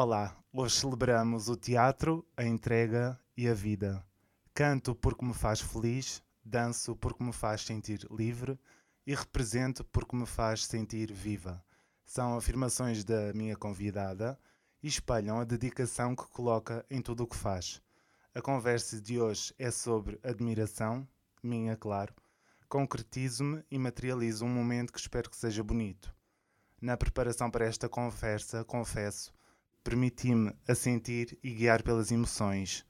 Olá, hoje celebramos o teatro, a entrega e a vida. Canto porque me faz feliz, danço porque me faz sentir livre e represento porque me faz sentir viva. São afirmações da minha convidada e espelham a dedicação que coloca em tudo o que faz. A conversa de hoje é sobre admiração, minha, claro. Concretizo-me e materializo um momento que espero que seja bonito. Na preparação para esta conversa, confesso, permiti-me a sentir e guiar pelas emoções.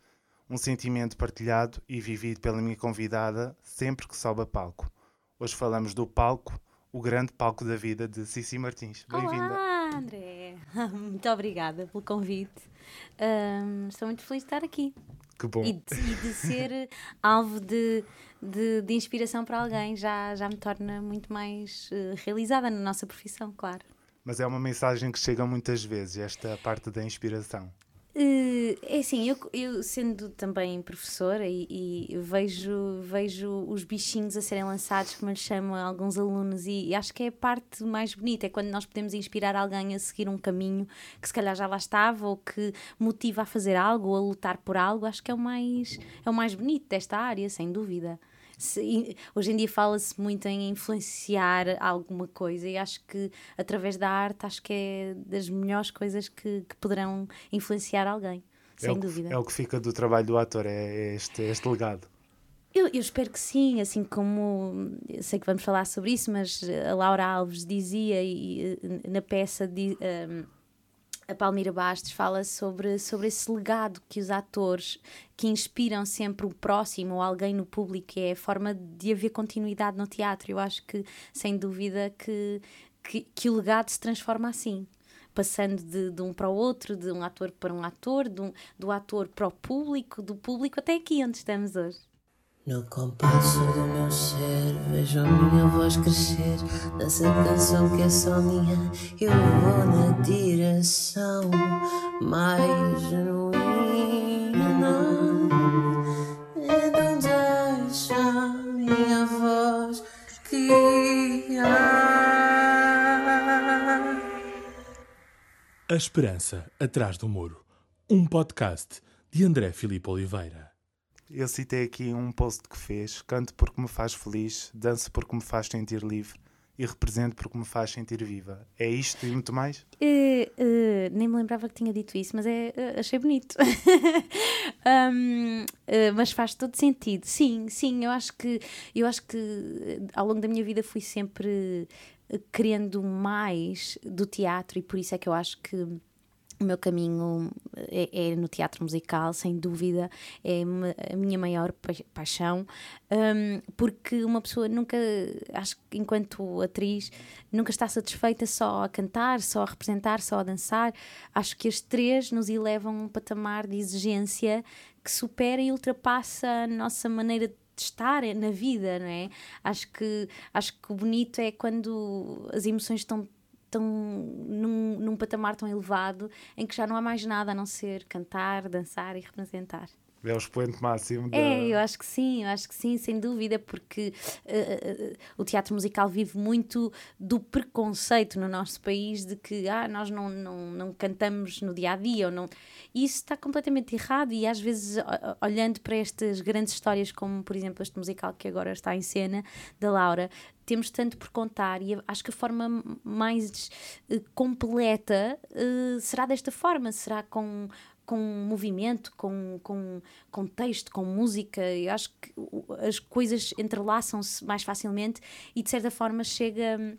Um sentimento partilhado e vivido pela minha convidada sempre que sobe a palco. Hoje falamos do palco, o grande palco da vida de Cici Martins. Bem-vinda. Olá, André. Muito obrigada pelo convite. Um, estou muito feliz de estar aqui. Que bom. E de, e de ser alvo de, de, de, inspiração para alguém já, já me torna muito mais uh, realizada na nossa profissão, claro. Mas é uma mensagem que chega muitas vezes, esta parte da inspiração. Uh, é assim, eu, eu, sendo também professora e, e, vejo, vejo os bichinhos a serem lançados, como lhes chamam alguns alunos, e, e, acho que é a parte mais bonita, é quando nós podemos inspirar alguém a seguir um caminho que se calhar já lá estava, ou que motiva a fazer algo, ou a lutar por algo, acho que é o mais, é o mais bonito desta área, sem dúvida se, hoje em dia fala-se muito em influenciar alguma coisa e acho que através da arte acho que é das melhores coisas que, que poderão influenciar alguém, é sem que, dúvida. É o que fica do trabalho do ator, é, é este, este legado. Eu, eu, espero que sim, assim como sei que vamos falar sobre isso, mas a Laura Alves dizia e, na peça um, a Palmira Bastos fala sobre, sobre esse legado que os atores que inspiram sempre o próximo ou alguém no público, é a forma de haver continuidade no teatro. Eu acho que, sem dúvida, que, que, que o legado se transforma assim passando de, de, um para o outro, de um ator para um ator, um, do ator para o público, do público até aqui onde estamos hoje. No compasso do meu ser, vejo a minha voz crescer nessa canção que é só minha. Eu vou na direção mais genuína. Então deixa a minha voz guiar. A Esperança Atrás do Muro, um podcast de André Filipe Oliveira. Eu citei aqui um post que fez: canto porque me faz feliz, danço porque me faz sentir livre e represento porque me faz sentir viva. É isto e muito mais? Uh, uh, nem me lembrava que tinha dito isso, mas é, uh, achei bonito. um, mas faz todo sentido. Sim, sim, eu acho que eu acho que ao longo da minha vida fui sempre querendo mais do teatro e por isso é que eu acho que o meu caminho é, é, no teatro musical, sem dúvida, é a minha maior paixão, um, porque uma pessoa nunca, acho que enquanto atriz, nunca está satisfeita só a cantar, só a representar, só a dançar. Acho que as três nos elevam a um patamar de exigência que supera e ultrapassa a nossa maneira de estar na vida, não é? Acho que, acho que o bonito é quando as emoções estão tão num, num patamar tão elevado em que já não há mais nada a não ser cantar, dançar e representar. É o expoente máximo. Da... É, eu acho que sim, eu acho que sim, sem dúvida, porque uh, uh, o teatro musical vive muito do preconceito no nosso país de que ah, nós não, não, não cantamos no dia a dia. Ou não... E isso está completamente errado, e às vezes, olhando para estas grandes histórias, como por exemplo este musical que agora está em cena, da Laura, temos tanto por contar e acho que a forma mais uh, completa uh, será desta forma, será com com movimento, com, com, com texto, com música. Eu acho que as coisas entrelaçam-se mais facilmente e de certa forma chega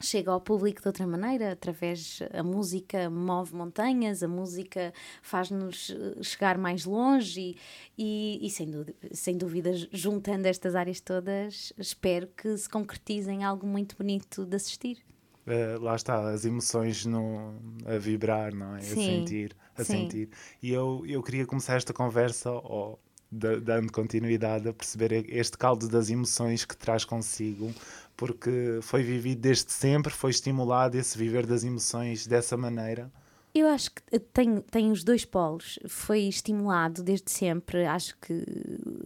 chega ao público de outra maneira, através a música move montanhas, a música faz-nos eh, chegar mais longe e, e, e, sem, dúvida, sem dúvida, juntando estas áreas todas, espero que se concretize em algo muito bonito de assistir. Uh, lá está, as emoções no, a vibrar, não é? Sim, a sentir, a sim. sentir. E eu, eu queria começar esta conversa, oh, dando continuidade a perceber este caldo das emoções que traz consigo porque foi vivido desde sempre, foi estimulado esse viver das emoções dessa maneira. Eu acho que tem, tem os dois polos. Foi estimulado desde sempre. Acho que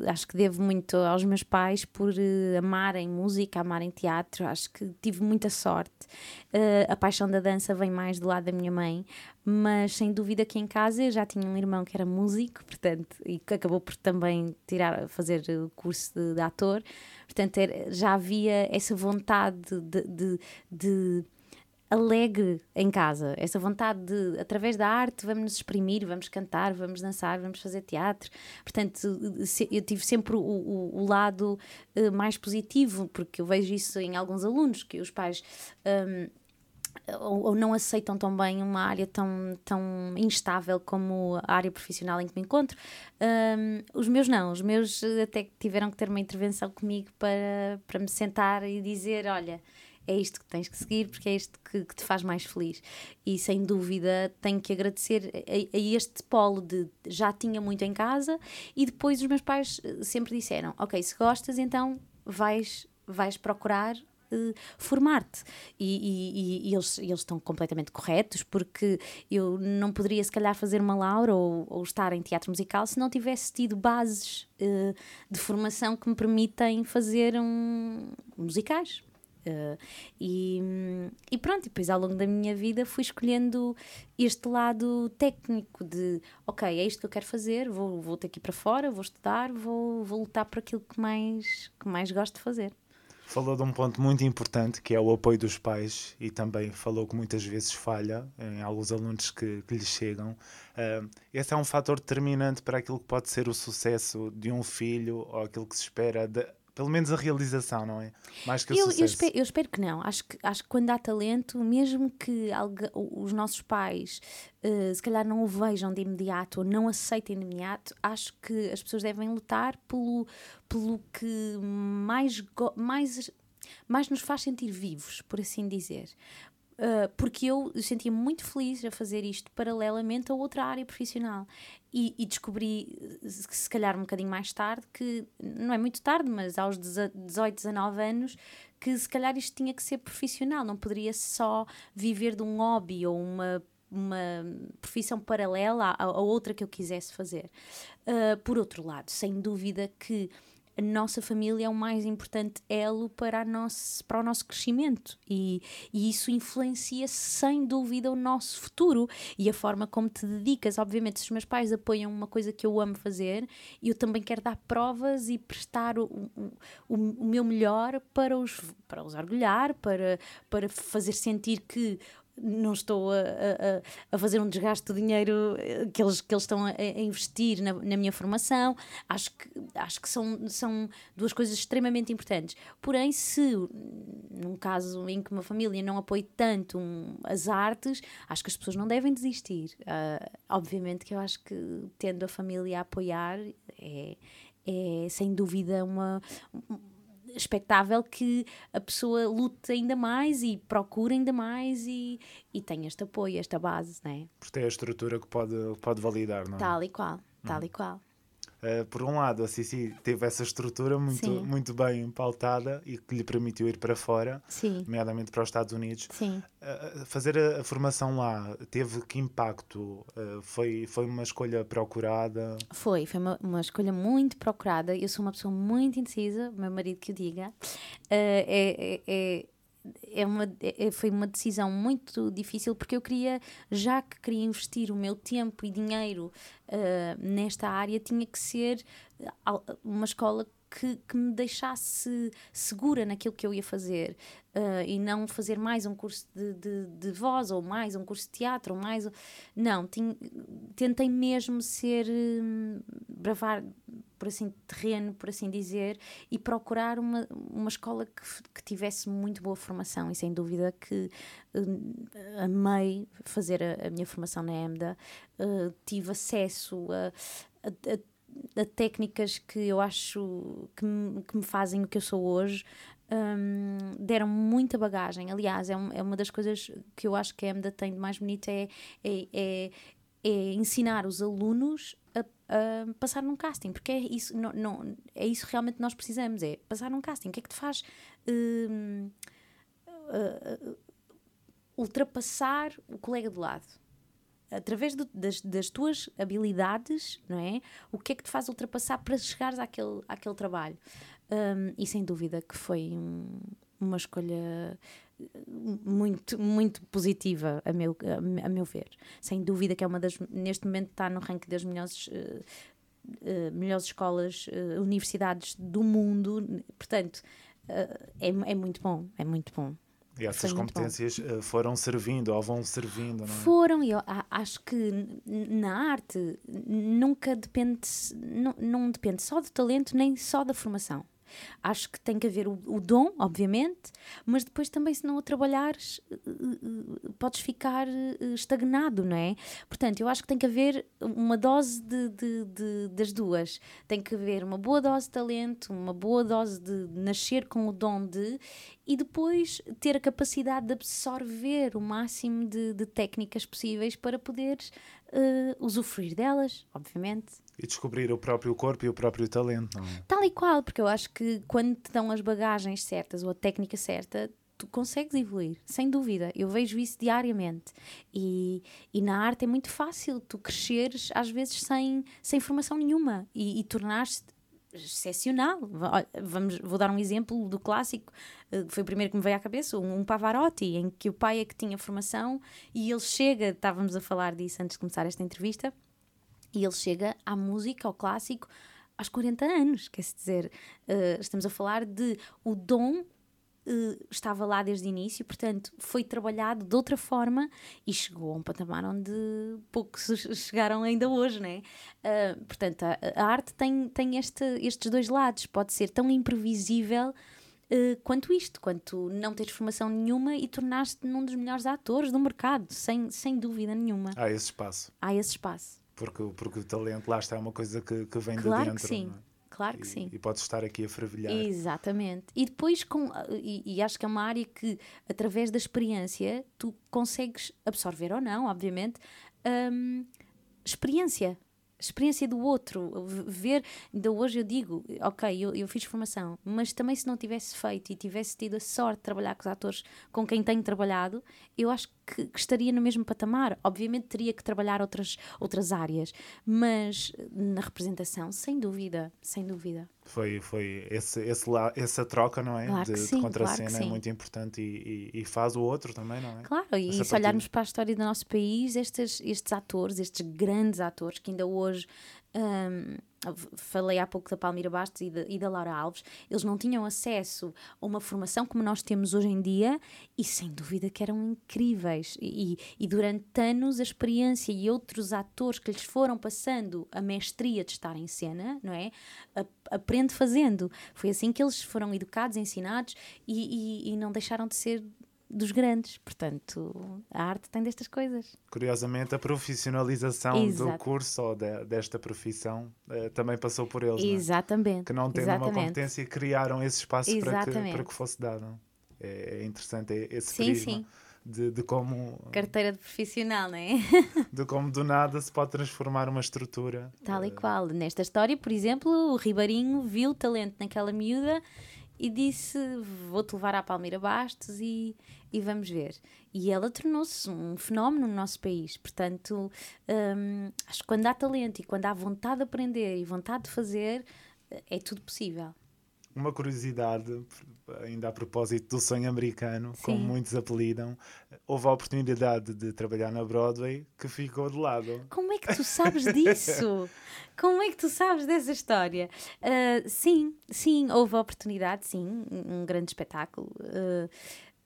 acho que devo muito aos meus pais por uh, amarem música, amarem teatro. Acho que tive muita sorte. Uh, a paixão da dança vem mais do lado da minha mãe, mas sem dúvida que em casa eu já tinha um irmão que era músico, portanto, e que acabou por também tirar, fazer o curso de, de ator. Portanto, era, já havia essa vontade de, de, de alegre em casa, essa vontade de, através da arte, vamos nos exprimir, vamos cantar, vamos dançar, vamos fazer teatro. Portanto, eu tive sempre o, o, o lado uh, mais positivo, porque eu vejo isso em alguns alunos, que os pais. Um, ou, ou, não aceitam tão bem uma área tão, tão instável como a área profissional em que me encontro. Um, os meus não, os meus até tiveram que ter uma intervenção comigo para, para me sentar e dizer: olha, é isto que tens que seguir porque é isto que, que te faz mais feliz. E sem dúvida tenho que agradecer a, a, este polo de já tinha muito em casa e depois os meus pais eh, sempre disseram: Ok, se gostas, então vais, vais procurar Uh, formar-te. E, e, e, eles, eles estão completamente corretos, porque eu não poderia, se calhar, fazer uma Laura ou, ou estar em teatro musical se não tivesse tido bases uh, de formação que me permitem fazer um, musicais. Uh, e, e, pronto, depois ao longo da minha vida fui escolhendo este lado técnico de ok, é isto que eu quero fazer, vou, vou ter que ir para fora, vou estudar, vou, vou lutar por aquilo que mais, que mais gosto de fazer. Falou de um ponto muito importante que é o apoio dos pais e também falou que muitas vezes falha em alguns alunos que, que lhes chegam. Uh, esse é um fator determinante para aquilo que pode ser o sucesso de um filho ou aquilo que se espera de, pelo menos a realização, não é? Mais que o eu, sucesso. Eu espero, eu espero, que não. Acho que, acho que quando há talento, mesmo que algo, os nossos pais uh, se calhar não o vejam de imediato ou não aceitem de imediato, acho que as pessoas devem lutar pelo, pelo que mais, mais, mais nos faz sentir vivos, por assim dizer. Uh, porque eu sentia muito feliz a fazer isto paralelamente a outra área profissional. E, e, descobri, se calhar um bocadinho mais tarde, que não é muito tarde, mas aos 18, 19 anos, que se calhar isto tinha que ser profissional, não poderia só viver de um hobby ou uma uma profissão paralela a, a outra que eu quisesse fazer. Uh, por outro lado, sem dúvida que a nossa família é o mais importante elo para, nosso, para o nosso crescimento e, e isso influencia sem dúvida o nosso futuro e a forma como te dedicas. Obviamente, se os meus pais apoiam uma coisa que eu amo fazer, eu também quero dar provas e prestar o, o, o, o meu melhor para os, para os orgulhar, para, para fazer sentir que não estou a, a, a, fazer um desgaste de dinheiro eh, que eles, que eles estão a, a investir na, na, minha formação. Acho que, acho que são, são duas coisas extremamente importantes. Porém, se num caso em que uma família não apoie tanto um, as artes, acho que as pessoas não devem desistir. Uh, obviamente que eu acho que tendo a família a apoiar é, é sem dúvida uma expectável que a pessoa lute ainda mais e procure ainda mais e, e tenha este apoio, esta base, não é? Porque tem a estrutura que pode, pode validar, não é? Tal e qual, tal hum. e qual. Uh, por um lado, a Cici teve essa estrutura muito, muito bem pautada e que lhe permitiu ir para fora, Sim. nomeadamente para os Estados Unidos. Uh, fazer a, a, formação lá teve que impacto? Uh, foi, foi uma escolha procurada? Foi, foi uma, uma escolha muito procurada. Eu sou uma pessoa muito indecisa, meu marido que o diga. é, é, é é uma, é, foi uma decisão muito difícil porque eu queria, já que queria investir o meu tempo e dinheiro uh, nesta área, tinha que ser uma escola que, que me deixasse segura naquilo que eu ia fazer uh, e não fazer mais um curso de, de, de, voz ou mais um curso de teatro ou mais. Não, tinha, tentei mesmo ser. Um, bravar por assim terreno, por assim dizer, e procurar uma, uma escola que, que tivesse muito boa formação e sem dúvida que uh, amei fazer a, a, minha formação na EMDA, uh, tive acesso a, a, a a técnicas que eu acho que me, que me fazem o que eu sou hoje, um, deram muita bagagem. Aliás, é, um, é, uma das coisas que eu acho que a EMDA tem de mais bonita é, é, é, é ensinar os alunos a, a, passar num casting, porque é isso, não, não, é isso realmente que nós precisamos, é passar num casting. O que é que te faz um, uh, uh, ultrapassar o colega do lado? Através do, das, das tuas habilidades, não é? O que é que te faz ultrapassar para chegares àquele, àquele trabalho? Um, e sem dúvida que foi um, uma escolha muito, muito positiva, a meu, a, meu ver. Sem dúvida que é uma das, neste momento está no ranking das melhores, uh, uh, melhores escolas, uh, universidades do mundo. Portanto, é, é muito bom, é muito bom. E essas competências foram servindo ou vão servindo, não é? Foram, e eu acho que na arte nunca depende, não, não depende só do talento nem só da formação. Acho que tem que haver o, o dom, obviamente, mas depois também, se não o trabalhares, eh, eh, podes ficar eh, estagnado, não é? Portanto, eu acho que tem que haver uma dose de, de, de, das duas. Tem que haver uma boa dose de talento, uma boa dose de nascer com o dom de e depois ter a capacidade de absorver o máximo de, de técnicas possíveis para poderes uh, usufruir delas, obviamente. E descobrir o próprio corpo e o próprio talento, não é? Tal e qual, porque eu acho que quando te dão as bagagens certas ou a técnica certa, tu consegues evoluir, sem dúvida. Eu vejo isso diariamente. E, e na arte é muito fácil tu cresceres, às vezes, sem, sem formação nenhuma e, e tornar-te excepcional. Vamos, vou dar um exemplo do clássico, eh, foi o primeiro que me veio à cabeça, um Pavarotti, em que o pai é que tinha formação e ele chega, estávamos a falar disso antes de começar esta entrevista, e ele chega à música, ao clássico, aos 40 anos. Quer dizer, uh, estamos a falar de o dom Uh, estava lá desde o início, portanto, foi trabalhado de outra forma e chegou a um patamar onde poucos chegaram ainda hoje, né? Uh, portanto, a, a, arte tem, tem este, estes dois lados, pode ser tão imprevisível uh, quanto isto, quanto não teres formação nenhuma e tornaste-te num dos melhores atores do mercado, sem, sem dúvida nenhuma. Há esse espaço. Há esse espaço. Porque, porque o talento lá está é uma coisa que, que vem claro de dentro. Que sim. É? Claro que e, sim. E podes estar aqui a fervilhar. Exatamente. E depois, com, e, e, acho que é uma área que, através da experiência, tu consegues absorver ou não, obviamente, um, experiência experiência do outro, ver, ainda hoje eu digo, ok, eu, eu fiz formação, mas também se não tivesse feito e tivesse tido a sorte de trabalhar com os atores com quem tenho trabalhado, eu acho que, que, estaria no mesmo patamar. Obviamente teria que trabalhar outras, outras áreas, mas na representação, sem dúvida, sem dúvida. Foi, foi esse, esse essa troca, não é? Claro de, sim, de contracena claro é muito importante e, e, e, faz o outro também, não é? Claro, e essa se olharmos para a história do nosso país, estes, estes atores, estes grandes atores que ainda hoje um, falei há pouco da Palmira Bastos e, de, e, da Laura Alves, eles não tinham acesso a uma formação como nós temos hoje em dia e sem dúvida que eram incríveis. E, e durante anos a experiência e outros atores que lhes foram passando a mestria de estar em cena, não é? aprende fazendo. Foi assim que eles foram educados, ensinados e, e não deixaram de ser dos grandes. Portanto, a arte tem destas coisas. Curiosamente, a profissionalização Exato. do curso ou de, desta profissão uh, também passou por eles. Exatamente. Não é? Que não tendo Exatamente. uma competência, criaram esse espaço para que, para que fosse dado. É, é interessante esse sim, prisma. Sim. De, de, como. Carteira de profissional, não é? de como do nada se pode transformar uma estrutura. Tal e uh... qual. Nesta história, por exemplo, o Ribeirinho viu talento naquela miúda e disse: Vou-te levar à Palmeira Bastos e, e vamos ver. E ela tornou-se um fenómeno no nosso país. Portanto, hum, acho que quando há talento e quando há vontade de aprender e vontade de fazer, é tudo possível. Uma curiosidade, ainda a propósito do sonho americano, Sim. como muitos apelidam, houve a oportunidade de trabalhar na Broadway que ficou de lado. Como é que tu sabes disso? Como é que tu sabes dessa história? Uh, sim, sim, houve a oportunidade, sim, um grande espetáculo. Uh,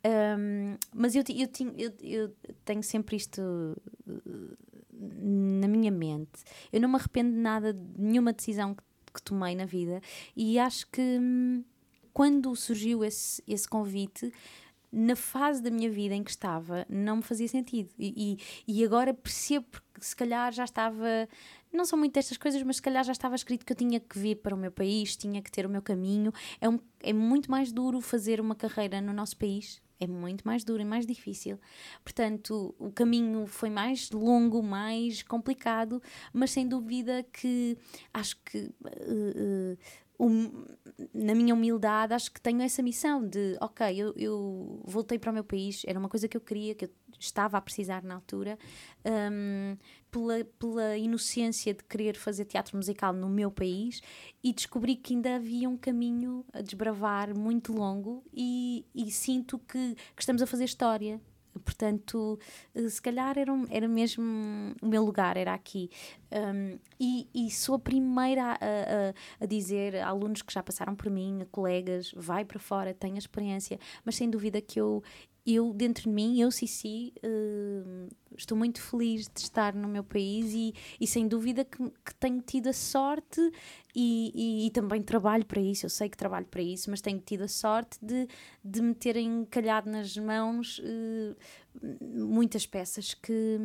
um, mas eu, eu, eu, eu, tenho sempre isto uh, na minha mente. Eu não me arrependo de nada, de nenhuma decisão que, que tomei na vida. E acho que hum, quando surgiu esse, esse convite, na fase da minha vida em que estava, não me fazia sentido. E, e, e, agora percebo que se calhar já estava. Não são muito destas coisas, mas se calhar já estava escrito que eu tinha que vir para o meu país, tinha que ter o meu caminho. É, um, é muito mais duro fazer uma carreira no nosso país é muito mais duro e mais difícil. Portanto, o caminho foi mais longo, mais complicado, mas sem dúvida que acho que uh, uh, um, na minha humildade, acho que tenho essa missão de, ok, eu, eu, voltei para o meu país, era uma coisa que eu queria, que eu estava a precisar na altura, um, pela, pela inocência de querer fazer teatro musical no meu país e descobri que ainda havia um caminho a desbravar muito longo e, e sinto que, que estamos a fazer história Portanto, eh, se calhar era, era mesmo o meu lugar, era aqui. Um, e, e, sou a primeira a, a, a, dizer a alunos que já passaram por mim, a colegas, vai para fora, tenha experiência, mas sem dúvida que eu, eu dentro de mim, eu, Cici, uh, estou muito feliz de estar no meu país e, e sem dúvida que, que, tenho tido a sorte e, e, e, também trabalho para isso, eu sei que trabalho para isso, mas tenho tido a sorte de, de me terem calhado nas mãos uh, muitas peças que,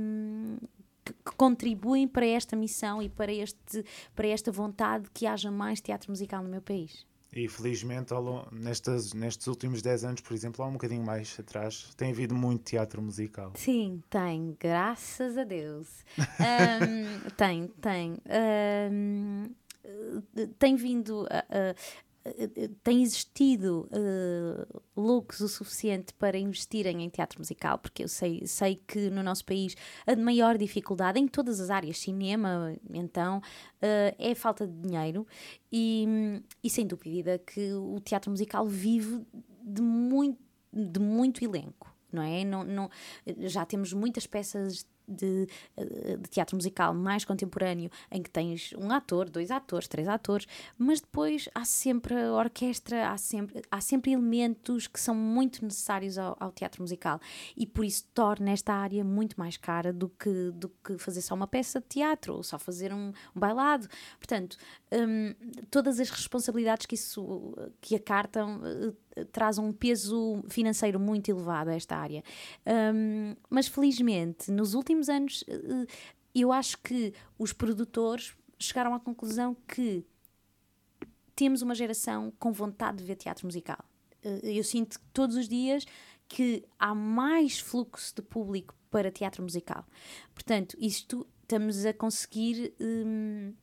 que, que, contribuem para esta missão e para, este, para esta vontade de que haja mais teatro musical no meu país. E felizmente, nestes, nestes últimos 10 anos, por exemplo, há um bocadinho mais atrás, tem havido muito teatro musical. Sim, tem, graças a Deus. um, tem, tem. Um, tem vindo a, tem existido uh, loucos o suficiente para investirem em teatro musical, porque eu sei, sei que no nosso país a maior dificuldade em todas as áreas, cinema, então, uh, é a falta de dinheiro e, e sem dúvida que o teatro musical vive de muito, de muito elenco. Não é? Não, não, já temos muitas peças de, eh, de, teatro musical mais contemporâneo, em que tens um ator, dois atores, três atores, mas depois há sempre a orquestra, há sempre, há sempre elementos que são muito necessários ao, ao teatro musical e por isso torna esta área muito mais cara do que, do que fazer só uma peça de teatro ou só fazer um, um bailado. Portanto, um, todas as responsabilidades que isso que acartam uh, traz um peso financeiro muito elevado a esta área. Um, mas felizmente, nos últimos anos, uh, eu acho que os produtores chegaram à conclusão que temos uma geração com vontade de ver teatro musical. Uh, eu sinto todos os dias que há mais fluxo de público para teatro musical. Portanto, isto estamos a conseguir um,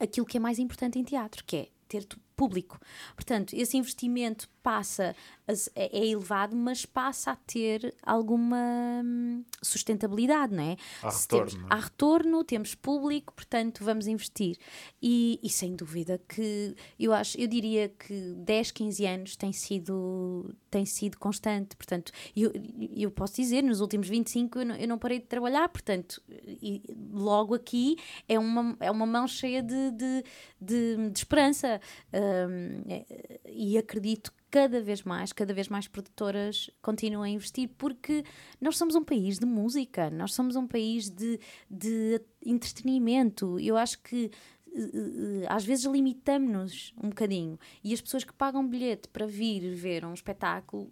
aquilo que é mais importante em teatro, que é ter público. Portanto, esse investimento passa a, é, é elevado, mas passa a ter alguma hum, sustentabilidade, não é? Há retorno. Temos, há retorno, temos público, portanto vamos investir. E, e, sem dúvida que eu acho, eu diria que 10, 15 anos tem sido, tem sido constante. Portanto, eu, eu posso dizer, nos últimos 25 eu não, eu não parei de trabalhar, portanto, e, logo aqui é uma, é uma mão cheia de, de, de, de esperança. Um, e acredito cada vez mais, cada vez mais produtoras continuam a investir, porque nós somos um país de música, nós somos um país de, de entretenimento. Eu acho que eh, eh, às vezes limitamos-nos um bocadinho e as pessoas que pagam bilhete para vir ver um espetáculo,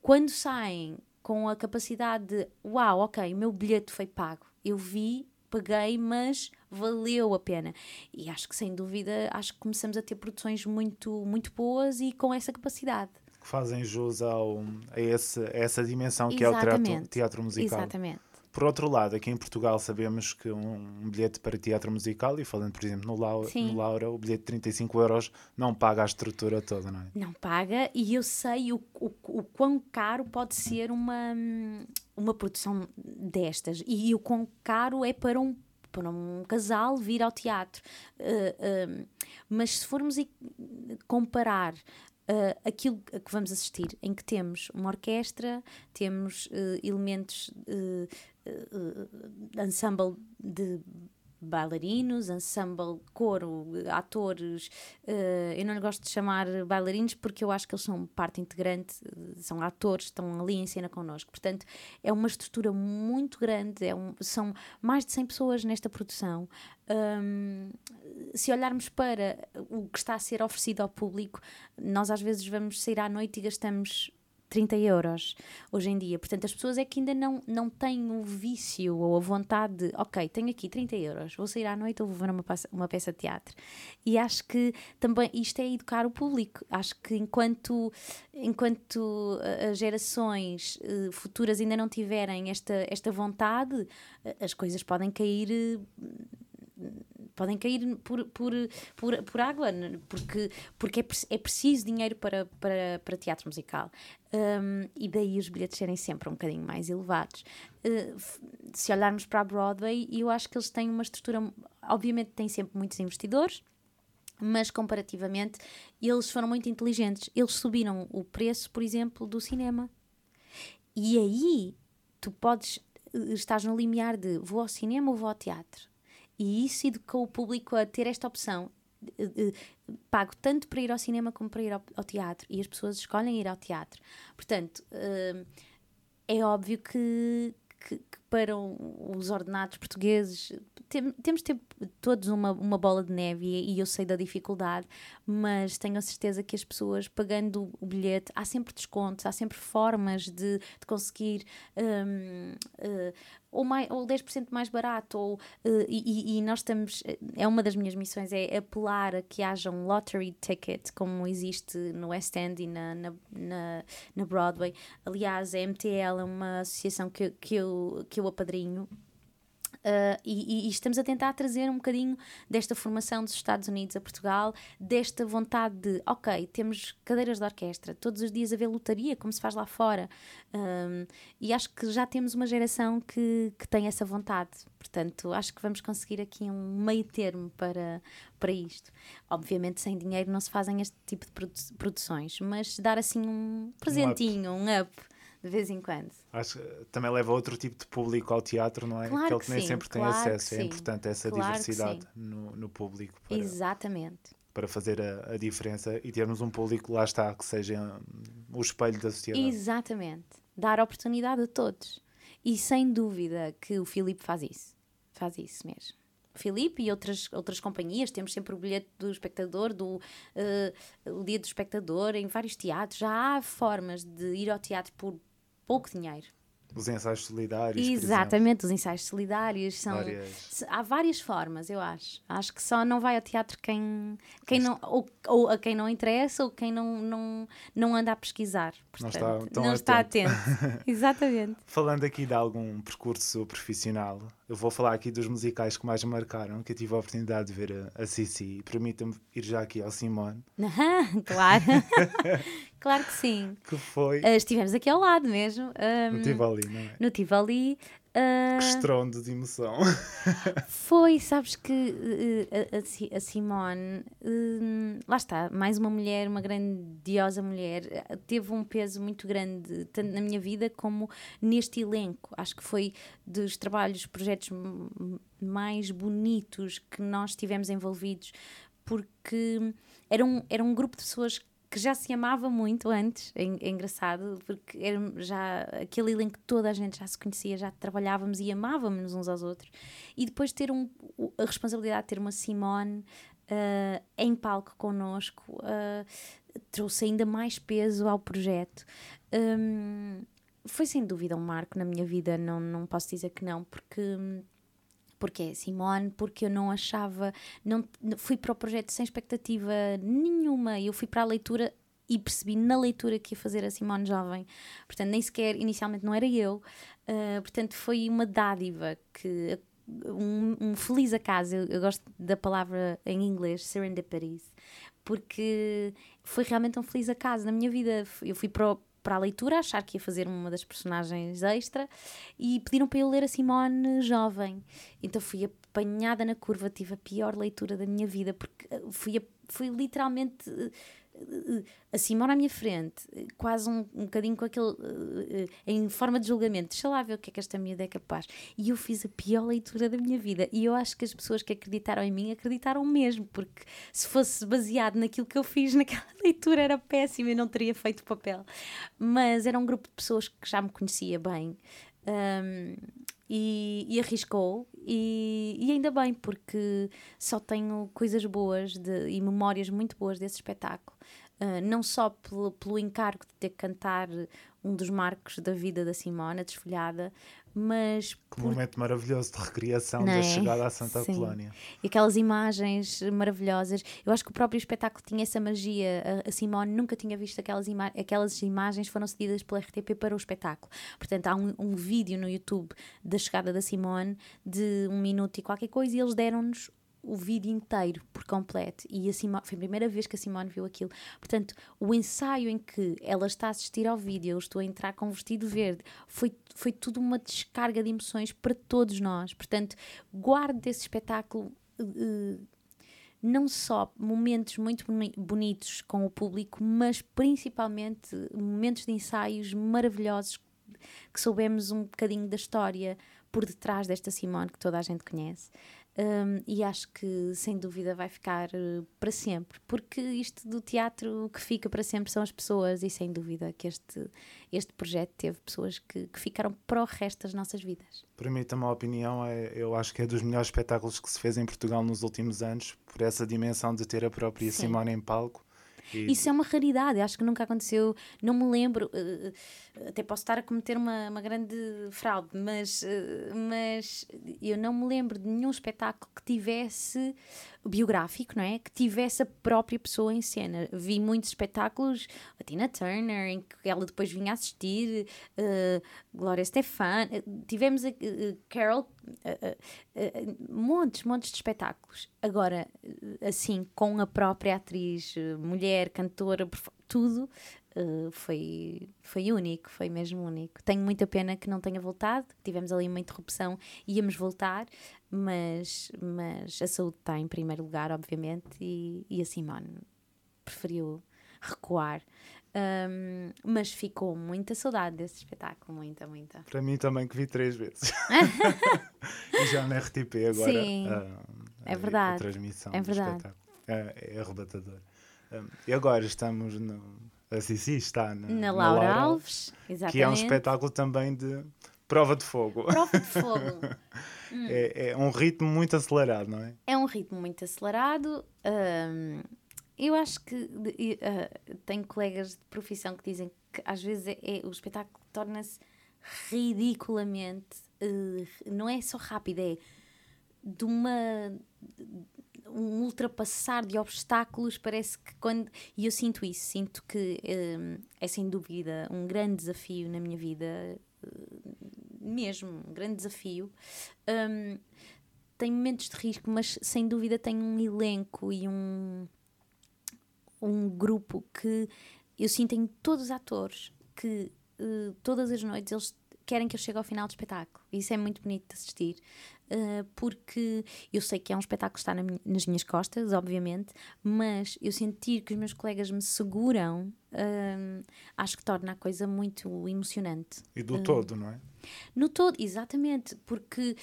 quando saem com a capacidade de uau, ok, o meu bilhete foi pago, eu vi, paguei, mas valeu a pena. E acho que sem dúvida, acho que começamos a ter produções muito, muito boas e com essa capacidade. Que fazem jus ao, a, esse, a essa dimensão que é o teatro, teatro musical. Exatamente. Por outro lado, aqui em Portugal sabemos que um, um bilhete para teatro musical, e falando, por exemplo, no Laura, no Laura, o bilhete de 35 euros não paga a estrutura toda, não é? Não paga, e eu sei o, o, o quão caro pode ser uma, uma produção destas, e o quão caro é para um para um casal vir ao teatro. Uh, uh, mas se formos comparar Uh, aquilo a que vamos assistir, em que temos uma orquestra, temos uh, elementos uh, ensemble de bailarinos, ensemble, coro, atores. Uh, eu não gosto de chamar bailarinos porque eu acho que eles são parte integrante, são atores, estão ali em cena connosco. Portanto, é uma estrutura muito grande, é um, são mais de 100 pessoas nesta produção. Um, se olharmos para o que está a ser oferecido ao público, nós às vezes vamos sair à noite e gastamos 30 euros hoje em dia. Portanto, as pessoas é que ainda não, não têm o vício ou a vontade de, ok, tenho aqui 30 euros, vou sair à noite ou vou ver uma, uma peça de teatro. E acho que também isto é educar o público. Acho que enquanto, enquanto eh, as gerações uh, futuras ainda não tiverem esta, esta vontade, uh, as coisas podem cair. Podem cair por, por, por, por água, porque, porque é, é preciso dinheiro para, para, para teatro musical. Um, e daí os bilhetes serem sempre um bocadinho mais elevados. Uh, se olharmos para a Broadway, eu acho que eles têm uma estrutura, obviamente, têm sempre muitos investidores mas comparativamente eles foram muito inteligentes. Eles subiram o preço, por exemplo, do cinema. E aí tu podes, eh, estás no limiar de vou ao cinema ou vou ao teatro. E isso educou o público a ter esta opção. Pago tanto para ir ao cinema como para ir ao, ao teatro. E as pessoas escolhem ir ao teatro. Portanto, uh, é óbvio que, que, que, para os ordenados portugueses tem, temos de ter todos uma, uma bola de neve e, eu sei da dificuldade, mas tenho a certeza que as pessoas pagando o bilhete, há sempre descontos, há sempre formas de, de conseguir um, uh, eh, ou, mais, ou 10% mais barato, ou, uh, e, e, nós estamos, é uma das minhas missões, é apelar a que haja um lottery ticket, como existe no West End e na, na, na, na Broadway. Aliás, a MTL é uma associação que, que, eu, que eu apadrinho Uh, e, e, estamos a tentar trazer um bocadinho desta formação dos Estados Unidos a Portugal, desta vontade de, ok, temos cadeiras de orquestra, todos os dias haver lotaria, como se faz lá fora. Um, e acho que já temos uma geração que, que tem essa vontade. Portanto, acho que vamos conseguir aqui um meio termo para, para isto. Obviamente, sem dinheiro não se fazem este tipo de produ produções, mas dar assim um presentinho, um up. Um up de vez em quando. Acho que também leva outro tipo de público ao teatro, não é? Claro Aquele que, nem sim, sempre claro tem acesso. É importante essa claro diversidade no, no público. Para, Exatamente. Para fazer a, a, diferença e termos um público, lá está, que seja o espelho da sociedade. Exatamente. Dar oportunidade a todos. E sem dúvida que o Filipe faz isso. Faz isso mesmo. Filipe e outras, outras companhias, temos sempre o bilhete do espectador, do, uh, o dia do espectador, em vários teatros. Já há formas de ir ao teatro por pouco dinheiro. Os ensaios solidários. Exatamente, os ensaios solidários são. Várias. Há várias formas, eu acho. Acho que só não vai ao teatro quem, quem não. Ou, ou a quem não interessa ou quem não, não, não anda a pesquisar. Portanto, não está, não está atento. Exatamente. Falando aqui de algum percurso profissional, eu vou falar aqui dos musicais que mais me marcaram, que eu tive a oportunidade de ver a, a Cici. Permita-me ir já aqui ao Simone. claro. claro que sim. Que foi. Uh, estivemos aqui ao lado mesmo. Um, no Tivoli, não é? No Tivoli. Uh, que estrondo de emoção. foi, sabes que uh, a, a, Simone, uh, lá está, mais uma mulher, uma grandiosa mulher, teve um peso muito grande, tanto na minha vida como neste elenco. Acho que foi dos trabalhos, projetos mais bonitos que nós tivemos envolvidos, porque era um, era um grupo de pessoas que já se amava muito antes, é, é engraçado, porque era já aquele elenco que toda a gente já se conhecia, já trabalhávamos e amávamos uns aos outros. E depois ter um, a responsabilidade de ter uma Simone uh, em palco connosco uh, trouxe ainda mais peso ao projeto. Um, foi sem dúvida um marco na minha vida, não, não posso dizer que não, porque porque é Simone, porque eu não achava, não fui para o projeto sem expectativa nenhuma, eu fui para a leitura e percebi na leitura que ia fazer a Simone jovem, portanto nem sequer inicialmente não era eu, uh, portanto foi uma dádiva que um, um feliz acaso, eu, eu, gosto da palavra em inglês serendipity, porque foi realmente um feliz acaso na minha vida. Eu fui para o, para a leitura, achar que ia fazer uma das personagens extra e pediram para eu ler a Simone jovem. Então fui apanhada na curva, tive a pior leitura da minha vida, porque eh, fui, fui literalmente eh, a Simone à minha frente, quase um, um bocadinho com aquele. Uh, em forma de julgamento, deixa lá ver o que é que esta miúda é capaz. E eu fiz a pior leitura da minha vida. E eu acho que as pessoas que acreditaram em mim acreditaram mesmo, porque se fosse baseado naquilo que eu fiz naquela leitura era péssimo, eu não teria feito papel. Mas era um grupo de pessoas que já me conhecia bem. Um, e, e, arriscou. E, e, ainda bem porque só tenho coisas boas de, e memórias muito boas desse espetáculo. Uh, não só pelo, pelo encargo de ter que cantar um dos marcos da vida da Simone, a desfolhada, mas. Que por... momento maravilhoso de recriação da é? chegada à Santa Sim. Apolónia. E aquelas imagens maravilhosas. Eu acho que o próprio espetáculo tinha essa magia. A, Simone nunca tinha visto aquelas, ima aquelas imagens, foram cedidas pela RTP para o espetáculo. Portanto, há um, um vídeo no YouTube da chegada da Simone de um minuto e qualquer coisa e eles deram-nos o vídeo inteiro por completo e a Simone, foi a primeira vez que a Simone viu aquilo. Portanto, o ensaio em que ela está a assistir ao vídeo, eu estou a entrar com um vestido verde, foi, foi tudo uma descarga de emoções para todos nós. Portanto, guarde desse espetáculo. Uh, não só momentos muito bonitos com o público, mas principalmente momentos de ensaios maravilhosos que soubemos um bocadinho da história por detrás desta Simone que toda a gente conhece. Um, e acho que sem dúvida vai ficar uh, para sempre, porque isto do teatro o que fica para sempre são as pessoas, e sem dúvida que este, este projeto teve pessoas que, que ficaram para o resto das nossas vidas. Para mim, também a opinião é, eu acho que é dos melhores espetáculos que se fez em Portugal nos últimos anos, por essa dimensão de ter a própria Sim. Simone em palco e... Isso é uma raridade, acho que nunca aconteceu, não me lembro, uh, até posso estar a cometer uma, uma grande fraude, mas, uh, mas eu não me lembro de nenhum espetáculo que tivesse biográfico, não é? Que tivesse a própria pessoa em cena. Vi muitos espetáculos, a Tina Turner, em que ela depois vinha assistir, uh, Glória Stefan, uh, tivemos a uh, Carol, montes, montes de espetáculos. Agora, assim, com a própria atriz, mulher, cantora, tudo, Uh, foi, foi único, foi mesmo único. Tenho muita pena que não tenha voltado, tivemos ali uma interrupção, íamos voltar, mas, mas a saúde está em primeiro lugar, obviamente, e, e a Simone preferiu recuar. Um, mas ficou muita saudade desse espetáculo, muita, muita. Para mim também, que vi três vezes. e já na RTP agora. Sim, uh, é verdade. A transmissão é verdade. É, é arrebatador. Um, e agora estamos no a Cici está na, na, Laura, Laura Alves, exatamente. que é um espetáculo também de prova de fogo. Prova de fogo. hum. é, é, um ritmo muito acelerado, não é? É um ritmo muito acelerado. Hum, eu acho que uh, tenho colegas de profissão que dizem que às vezes é, é o espetáculo torna-se ridiculamente. Uh, não é só rápido, é de uma um ultrapassar de obstáculos, parece que quando. E eu sinto isso, sinto que um, é sem dúvida um grande desafio na minha vida, hum, mesmo, um grande desafio. Um, tem momentos de risco, mas sem dúvida tem um elenco e um, um grupo que eu sinto em todos os atores que uh, todas as noites eles querem que eu chegue ao final do espetáculo. Isso é muito bonito de assistir. Uh, porque eu sei que é um espetáculo que está na nas minhas costas, obviamente, mas eu sentir que os meus colegas me seguram, uh, acho que torna a coisa muito emocionante. E do uh, todo, não é? No todo, exatamente, porque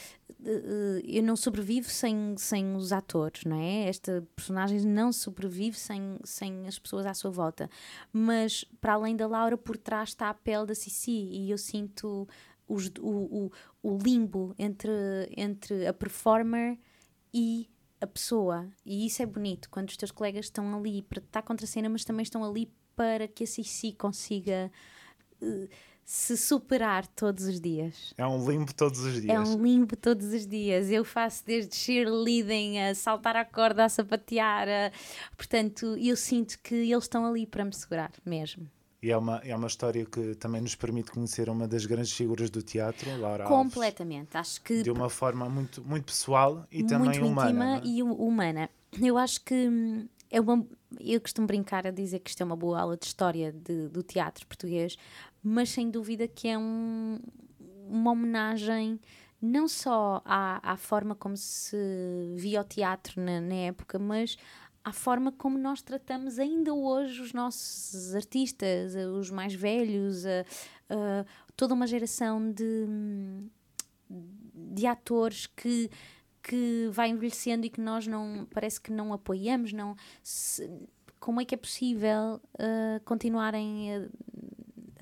eu não sobrevivo sem, sem os atores, não é? Esta personagem não sobrevive sem, sem as pessoas à sua volta. Mas, para além da Laura, por trás está a pele da Cici e eu sinto os, o, o, o limbo entre, entre a performer e a pessoa. E isso é bonito, quando os teus colegas estão ali para estar contra a cena, mas também estão ali para que a Cici consiga uh, se superar todos os dias. É um limbo todos os dias. É um limbo todos os dias. Eu faço desde cheerleading a saltar a corda, a sapatear. A... Portanto, eu sinto que eles estão ali para me segurar mesmo. E é uma, é uma história que também nos permite conhecer uma das grandes figuras do teatro, Laura Completamente. Alves, acho que. De uma forma muito, muito pessoal e também muito humana. Íntima é? e humana. Eu acho que hum, é uma. Eu costumo brincar a dizer que isto é uma boa aula de história de, do teatro português, mas sem dúvida que é um, uma homenagem não só à, à forma como se via o teatro na, na época, mas à forma como nós tratamos ainda hoje os nossos artistas, eh, os mais velhos, a, a, toda uma geração de, de atores que, que vai envelhecendo e que nós não parece que não apoiamos, não se, como é que é possível uh, continuarem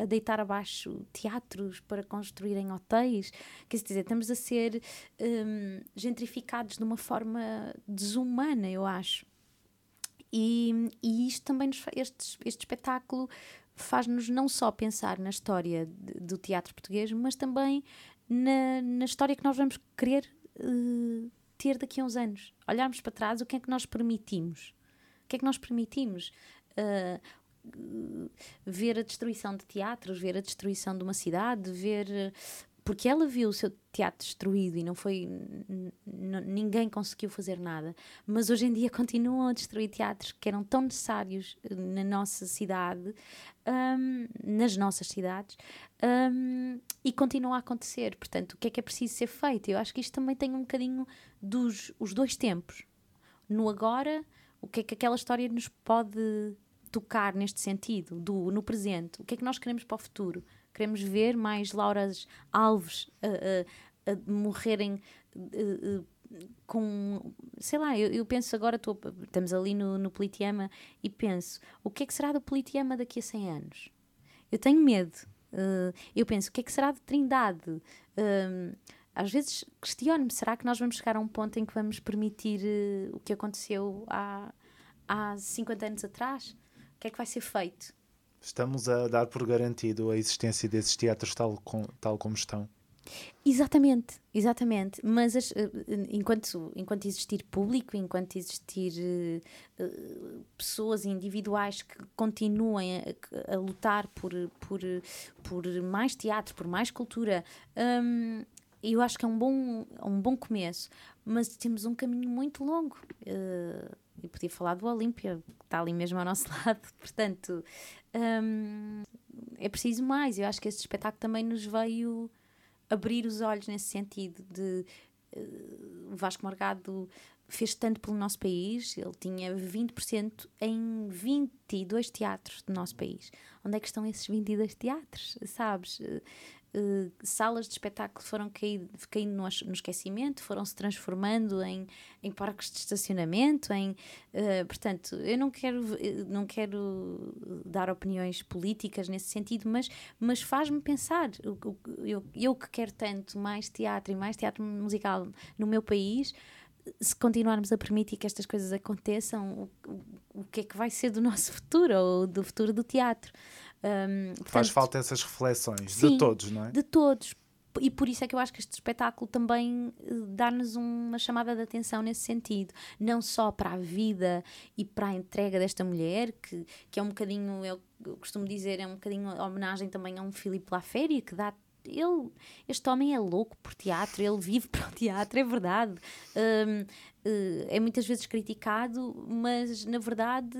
a, deitar abaixo teatros para construírem hotéis? Quer dizer, estamos a ser um, gentrificados de uma forma desumana, eu acho. E, e isto também, nos, este, este espetáculo faz-nos não só pensar na história de, do teatro português, mas também na, na história que nós vamos querer uh, ter daqui a uns anos. Olharmos para trás, o que é que nós permitimos? O que é que nós permitimos? Uh, ver a destruição de teatros, ver a destruição de uma cidade, ver porque ela viu o seu teatro destruído e não foi. ninguém conseguiu fazer nada. Mas hoje em dia continuam a destruir teatros que eram tão necessários eh, na nossa cidade, um, nas nossas cidades, um, e continuam a acontecer. Portanto, o que é que é preciso ser feito? Eu acho que isto também tem um bocadinho dos os dois tempos. No agora, o que é que aquela história nos pode tocar neste sentido, do, no presente? O que é que nós queremos para o futuro? Queremos ver mais Lauras Alves a, a, a morrerem com. Sei lá, eu, eu penso agora, tô, estamos ali no, no Politeama e penso: o que é que será do Politeama daqui a 100 anos? Eu tenho medo. Eu penso: o que é que será de Trindade? Às vezes questiono-me: será que nós vamos chegar a um ponto em que vamos permitir o que aconteceu há, há 50 anos atrás? O que é que vai ser feito? Estamos a dar por garantido a existência desses teatros tal, com, tal como estão. Exatamente, exatamente. Mas as, eh, enquanto, enquanto existir público, enquanto existir uh, pessoas individuais que continuem a, a, lutar por, por, por mais teatro, por mais cultura, um, eu acho que é um bom, um bom começo. Mas temos um caminho muito longo. Uh, e podia falar do Olímpia, que está ali mesmo ao nosso lado. Portanto, um, é preciso mais. Eu acho que este espetáculo também nos veio abrir os olhos nesse sentido de uh, Vasco Morgado fez tanto pelo nosso país, ele tinha 20% em 22 teatros do nosso país. Onde é que estão esses 22 teatros, sabes? Uh, salas de espetáculo foram caindo, caindo no, no, esquecimento, foram se transformando em, em parques de estacionamento, em, uh, portanto, eu não quero, não quero dar opiniões políticas nesse sentido, mas, mas faz-me pensar, eu, eu, eu que quero tanto mais teatro e mais teatro musical no meu país, se continuarmos a permitir que estas coisas aconteçam, o, o, o que é que vai ser do nosso futuro ou do futuro do teatro? Um, portanto, Faz falta essas reflexões sim, de todos, não é? De todos. E por isso é que eu acho que este espetáculo também eh, dá-nos uma chamada de atenção nesse sentido. Não só para a vida e para a entrega desta mulher, que, que é um bocadinho, eu costumo dizer, é um bocadinho homenagem também a um Filipe Laféria, que dá ele, este homem é louco por teatro, ele vive para o teatro, é verdade. Um, eh, é muitas vezes criticado, mas na verdade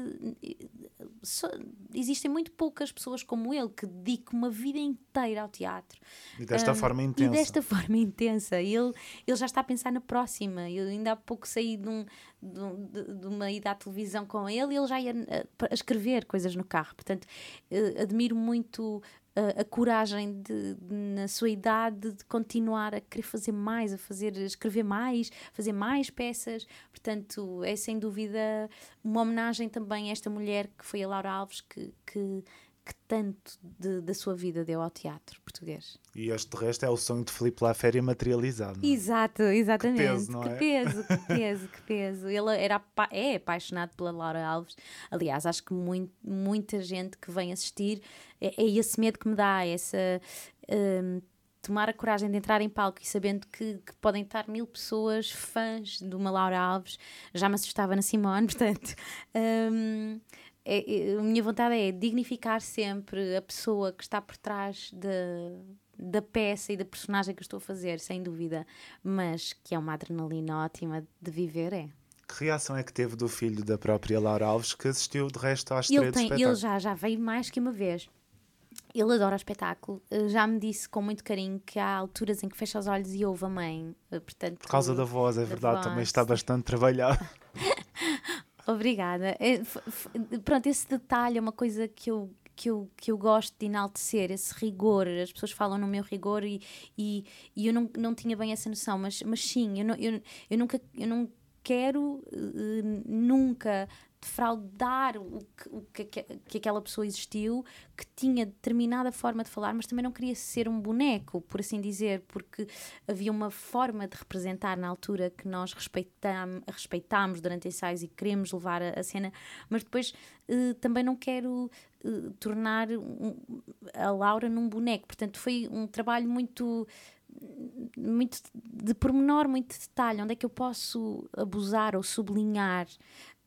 só, existem muito poucas pessoas como ele que dedicam uma vida inteira ao teatro. E desta um, forma intensa. E desta forma intensa. Ele, ele já está a pensar na próxima. Eu ainda há pouco saí de, um, de, de uma ida à televisão com ele e ele já ia a, a escrever coisas no carro. Portanto, uh, admiro muito a, coragem de, de, na sua idade de continuar a querer fazer mais, a fazer, a escrever mais, fazer mais peças. Portanto, é sem dúvida uma homenagem também a esta mulher que foi a Laura Alves, que, que que tanto de, da sua vida deu ao teatro português. E este resto é o sonho de Filipe Laféria materializado. É? Exato, exatamente. Que peso, não que é? peso, que peso, que peso. Ele era, é apaixonado pela Laura Alves. Aliás, acho que muito, muita gente que vem assistir é, é esse medo que me dá, essa. Um, tomar a coragem de entrar em palco e sabendo que, que, podem estar mil pessoas fãs de uma Laura Alves, já me assustava na Simone, portanto, um, é, é, a minha vontade é dignificar sempre a pessoa que está por trás de, da peça e da personagem que eu estou a fazer, sem dúvida, mas que é uma adrenalina ótima de viver, é. Que reação é que teve do filho da própria Laura Alves que assistiu de resto às ele tem, Ele já, já veio mais que uma vez. Ele adora o espetáculo. Eh, já me disse com muito carinho que há alturas em que fecha os olhos e ouve a mãe. Eh, portanto, Por causa da voz, é verdade, voz. também está bastante trabalhado. Obrigada. É, pronto, esse detalhe é uma coisa que eu, que eu, que eu gosto de enaltecer, esse rigor. As pessoas falam no meu rigor e, e, e eu não, não tinha bem essa noção, mas, mas sim, eu, não, eu, eu nunca. Eu não quero uh, nunca defraudar o que, o que, que aquela pessoa existiu, que tinha determinada forma de falar, mas também não queria ser um boneco, por assim dizer, porque havia uma forma de representar na altura que nós respeitam, respeitámos durante ensaios e queremos levar a, a cena, mas depois uh, também não quero uh, tornar um, a Laura num boneco. Portanto, foi um trabalho muito muito de pormenor, muito de detalhe, onde é que eu posso abusar ou sublinhar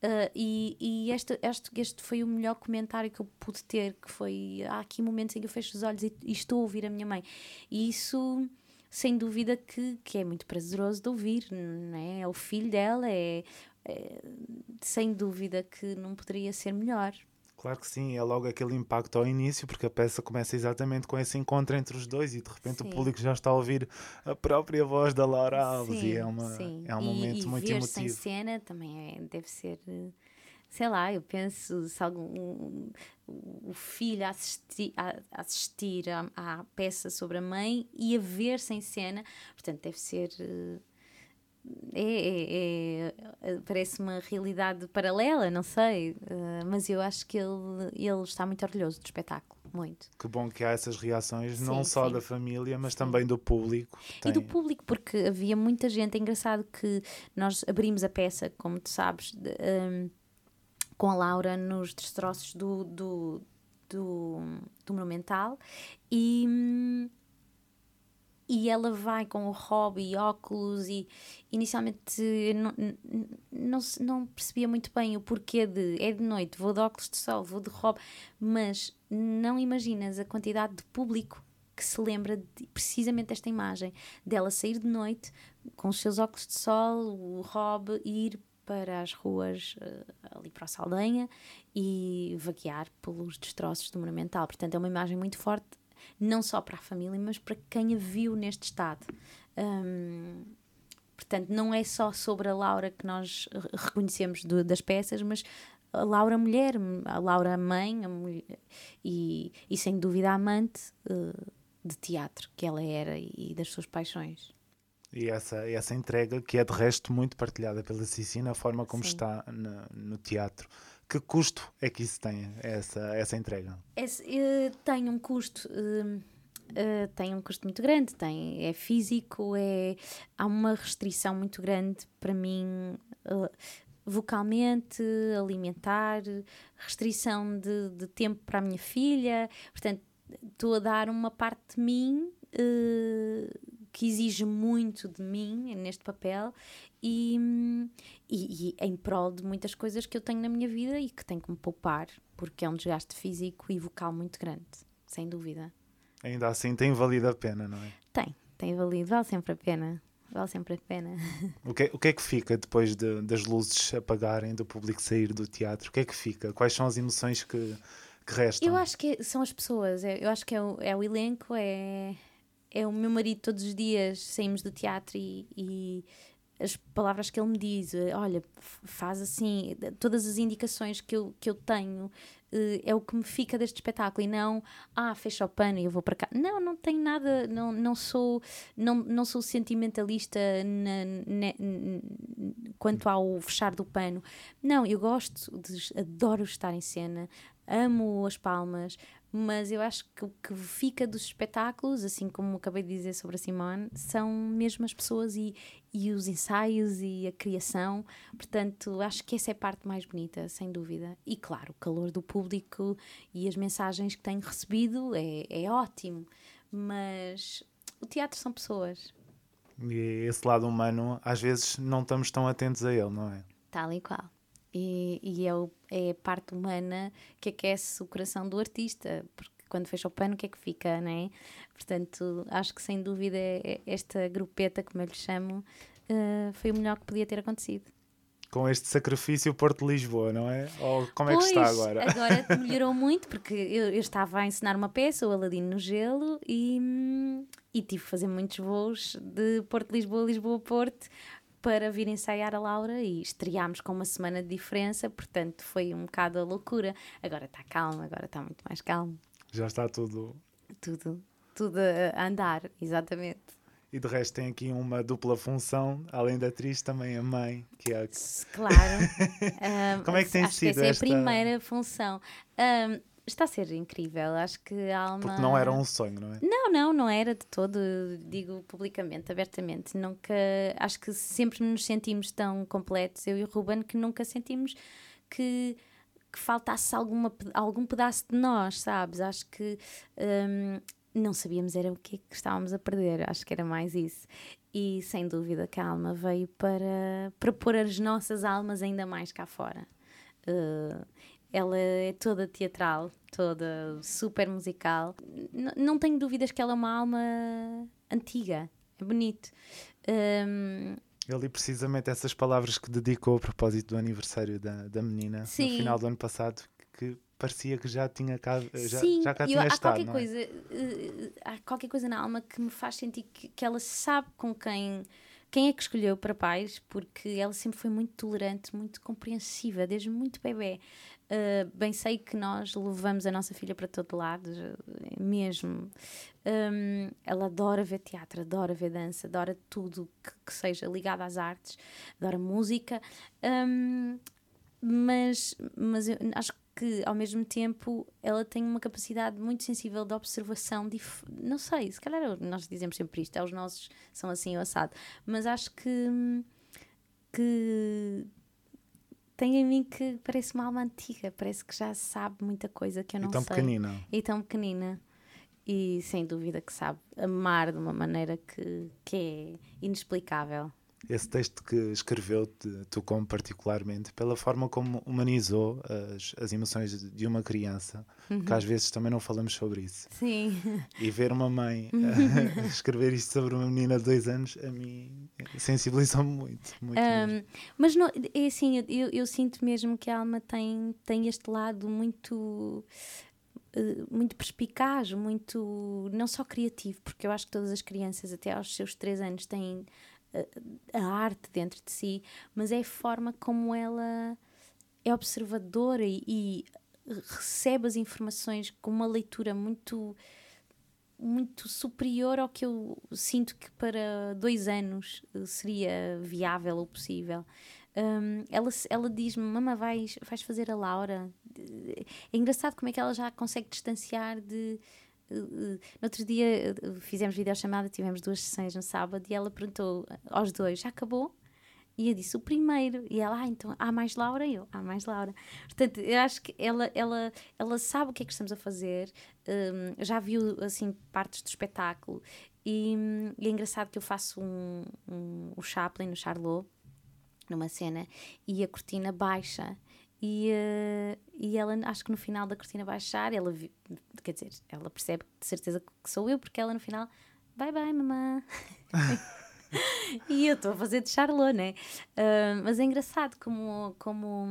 Uh, e e este, este, este foi o melhor comentário que eu pude ter, que foi há aqui momentos em que eu fecho os olhos e, e estou a ouvir a minha mãe. E isso sem dúvida que, que é muito prazeroso de ouvir, não é? É o filho dela, é, é sem dúvida que não poderia ser melhor. Claro que sim, é logo aquele impacto ao início, porque a peça começa exatamente com esse encontro entre os dois e de repente sim. o público já está a ouvir a própria voz da Laura Alves sim, e é, uma, é um e, momento e muito emotivo. em cena também é, deve ser sei lá, eu penso se algum um, o filho a assistir, a, assistir à, à, peça sobre a mãe e a ver-se em cena, portanto deve ser uh, é, é, é, parece uma realidade paralela, não sei, uh, mas eu acho que ele, ele está muito orgulhoso do espetáculo, muito. Que bom que há essas reações, sim, não só sim. da família, mas sim. também do público. Tem... E do público, porque havia muita gente, é engraçado que nós abrimos a peça, como tu sabes, de, um, com a Laura nos destroços do, do, do, do Monumental e hum, e ela vai com o hobby óculos e inicialmente não, não, não percebia muito bem o porquê de é de noite, vou de óculos de sol, vou de hobby, mas não imaginas a quantidade de público que se lembra de, precisamente desta imagem dela sair de noite com os seus óculos de sol, o e ir para as ruas uh, ali para a Saldanha e vaguear pelos destroços do Monumental. Portanto, é uma imagem muito forte não só para a família, mas para quem a viu neste estado. Um, portanto, não é só sobre a Laura que nós reconhecemos do, das peças, mas a Laura mulher, a Laura mãe a mulher, e, e sem dúvida amante uh, de teatro que ela era e das suas paixões. E essa, essa entrega, que é de resto muito partilhada pela Cici na forma como Sim. está no, no teatro. Que custo é que isso tem, essa, essa entrega? Esse, uh, tem um custo. Uh, uh, tem um custo muito grande, tem, é físico, é, há uma restrição muito grande para mim vocalmente, alimentar, restrição de, de, tempo para a minha filha, portanto estou a dar uma parte de mim que exige muito de mim neste papel e, e, e, em prol de muitas coisas que eu tenho na minha vida e que tenho que me poupar, porque é um desgaste físico e vocal muito grande, sem dúvida. Ainda assim tem valido a pena, não é? Tem, tem valido, vale sempre a pena. Vale sempre a pena. O que, é, o que é que fica depois de, das luzes apagarem, do público sair do teatro? O que é que fica? Quais são as emoções que, que restam? Eu acho que são as pessoas, eu acho que é o, é o elenco, é, é o meu marido todos os dias saímos do teatro e, e as palavras que ele me diz, olha, faz assim, todas as indicações que eu, que eu tenho uh, é o que me fica deste espetáculo e não, ah, fecha o pano e eu vou para cá. Não, não tenho nada, não, não, sou, não, não sou sentimentalista na, na, quanto ao fechar do pano. Não, eu gosto, de, adoro estar em cena, amo as palmas, mas eu acho que o que fica dos espetáculos, assim como acabei de dizer sobre a Simone, são mesmo as pessoas e, e os ensaios e a criação. Portanto, acho que essa é a parte mais bonita, sem dúvida. E claro, o calor do público e as mensagens que tenho recebido é, é ótimo, mas o teatro são pessoas. E esse lado humano, às vezes, não estamos tão atentos a ele, não é? Tal e qual e, e é, o, é a parte humana que aquece o coração do artista, porque quando fecha o pano, o que é que fica, não é? Portanto, acho que sem dúvida é, esta grupeta, como eu lhe chamo, uh, foi o melhor que podia ter acontecido. Com este sacrifício Porto Lisboa, não é? Ou como é pois, que está agora? Agora melhorou muito, porque eu, eu, estava a ensinar uma peça, o Aladino no Gelo, e, e tive que fazer muitos voos de Porto Lisboa, Lisboa Porto, para vir ensaiar a Laura e estreámos com uma semana de diferença, portanto foi um bocado a loucura. Agora está calmo, agora está muito mais calmo. Já está tudo. Tudo, tudo a andar, exatamente. E de resto tem aqui uma dupla função, além da atriz, também a mãe, que é. Claro. um, Como é que tem acho sido que essa esta... é a primeira função. Um, está a ser incrível. Acho que a Alma. Porque não era um sonho, não é? Não, não, não era de todo. Digo publicamente, abertamente. Nunca. Acho que sempre nos sentimos tão completos, eu e o Ruben, que nunca sentimos que, que faltasse alguma, algum pedaço de nós, sabes? Acho que. Um, não sabíamos era o que, é que estávamos a perder, acho que era mais isso. E sem dúvida que a alma veio para, para pôr as nossas almas ainda mais cá fora. Uh, ela é toda teatral, toda super musical. N não tenho dúvidas que ela é uma alma antiga. é bonito. Um, eu li precisamente essas palavras que dedicou a propósito do aniversário da, da menina Sim. no final do ano passado, que parecia que já tinha cá, já, Sim, já cá tinha há estado. Qualquer coisa, uh, há qualquer coisa na alma que me faz sentir que, que ela sabe com quem quem é que escolheu para pais, porque ela sempre foi muito tolerante, muito compreensiva, desde muito bebê. Uh, bem sei que nós levamos a nossa filha para todo lado, mesmo. Um, ela adora ver teatro, adora ver dança, adora tudo que, que seja ligado às artes, adora música. Um, mas, mas eu acho que ao mesmo tempo ela tem uma capacidade muito sensível de observação, não sei, se calhar nós dizemos sempre isto, é os nossos são assim o assado, mas acho que que tem em mim que parece uma alma antiga, parece que já sabe muita coisa que eu não e tão sei. Pequenina. E tão pequenina. E sem dúvida que sabe amar de uma maneira que, que é inexplicável. Esse texto que escreveu tocou-me particularmente pela forma como humanizou as, as emoções de uma criança, uhum. que às vezes também não falamos sobre isso. Sim. E ver uma mãe escrever isto sobre uma menina de dois anos, a mim sensibilizou-me muito. muito um, mas não, é assim, eu, eu sinto mesmo que a alma tem, tem este lado muito eh, muito perspicaz, muito não só criativo, porque eu acho que todas as crianças até aos seus três anos têm a, arte dentro de si, mas é a forma como ela é observadora e, e recebe as informações com uma leitura muito muito superior ao que eu sinto que para dois anos eh, seria viável ou possível. Um, ela, ela diz-me, mama, vais, vais fazer a Laura? É engraçado como é que ela já consegue distanciar de no outro dia fizemos videochamada, tivemos duas sessões no sábado e ela perguntou aos dois: já acabou? E eu disse o primeiro. E ela, ah, então há mais Laura? E eu, há mais Laura. Portanto, eu acho que ela, ela, ela sabe o que é que estamos a fazer, um, já viu assim partes do espetáculo. E, e, é engraçado que eu faço um, um, o Chaplin no Charlot, numa cena, e a cortina baixa. E, uh, e ela, acho que no final da cortina baixar, ela, quer dizer, ela percebe de certeza que sou eu, porque ela no final, bye bye, mamã. e eu estou a fazer de Charlot, né? Uh, mas é engraçado como, como,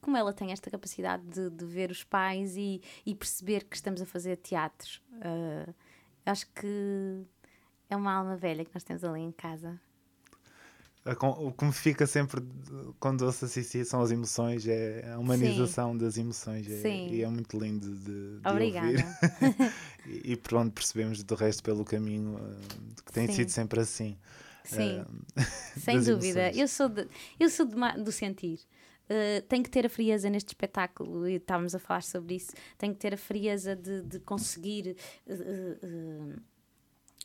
como ela tem esta capacidade de, de ver os pais e, e perceber que estamos a fazer teatro. Uh, acho que é uma alma velha que nós temos ali em casa o que me fica sempre quando ouço a Cici são as emoções, é a humanização Sim. das emoções é, e é muito lindo de, de ouvir. e, e pronto, percebemos do resto pelo caminho uh, que tem Sim. sido sempre assim. Sim, uh, sem dúvida. Eu sou, de, eu sou de, do sentir. Uh, tem que ter a frieza neste espetáculo, e estávamos a falar sobre isso. Tem que ter a frieza de, de conseguir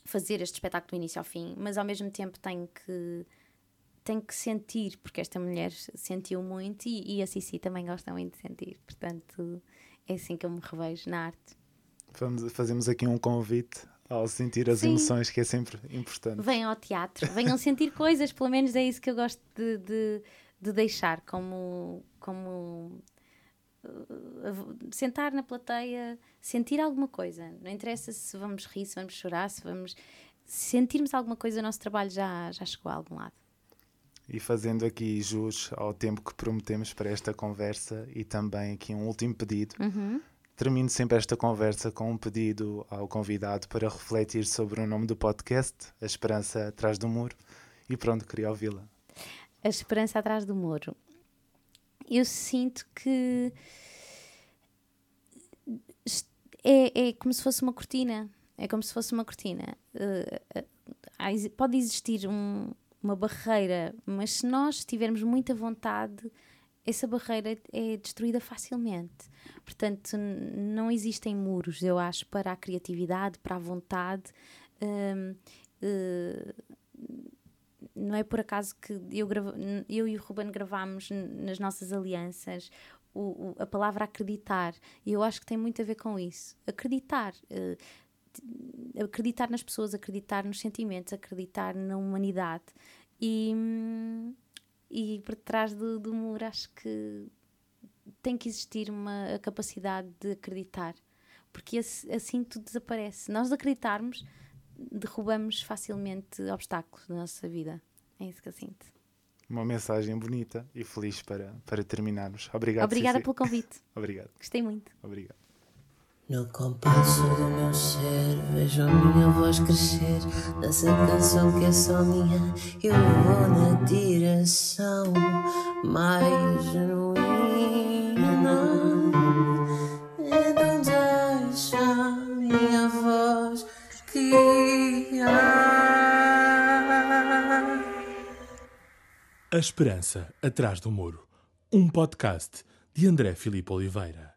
fazer este espetáculo do início ao fim, mas ao mesmo tempo tem que tenho que sentir, porque esta mulher sentiu muito e, e a Cici também gosta muito de sentir. Portanto, é assim que eu me revejo na arte. Vamos, fazemos aqui um convite ao sentir as Sim. emoções, que é sempre importante. Venham ao teatro, venham sentir coisas, pelo menos é isso que eu gosto de, de, de deixar como. como uh, sentar na plateia, sentir alguma coisa. Não interessa se vamos rir, se vamos chorar, se vamos. sentirmos alguma coisa, o nosso trabalho já, já chegou a algum lado. E fazendo aqui jus ao tempo que prometemos para esta conversa e também aqui um último pedido. Uhum. Termino sempre esta conversa com um pedido ao convidado para refletir sobre o nome do podcast, A Esperança Atrás do Muro. E pronto, queria ouvi-la. A Esperança Atrás do Muro. Eu sinto que é, é como se fosse uma cortina. É como se fosse uma cortina. Uh, pode existir um, uma barreira, mas se nós tivermos muita vontade, essa barreira é destruída facilmente. Portanto, não existem muros, eu acho, para a criatividade, para a vontade. Uh, uh, não é por acaso que eu, eu e o Ruben gravámos nas nossas alianças o, o, a palavra acreditar. E eu acho que tem muito a ver com isso. Acreditar. Uh, acreditar nas pessoas, acreditar nos sentimentos, acreditar na humanidade. E, e por trás do, do muro acho que tem que existir uma capacidade de acreditar, porque assim tudo desaparece. Se nós acreditarmos, derrubamos facilmente obstáculos da nossa vida. É isso que eu sinto. Uma mensagem bonita e feliz para, para terminarmos. Obrigado, Obrigada Cici. pelo convite. Obrigado, Gostei muito. obrigado. No compasso do meu ser, vejo a minha voz crescer nessa canção que é só minha. Eu vou na direção mais genuína. Então deixa a minha voz guiar. A Esperança Atrás do Muro. Um podcast de André Filipe Oliveira.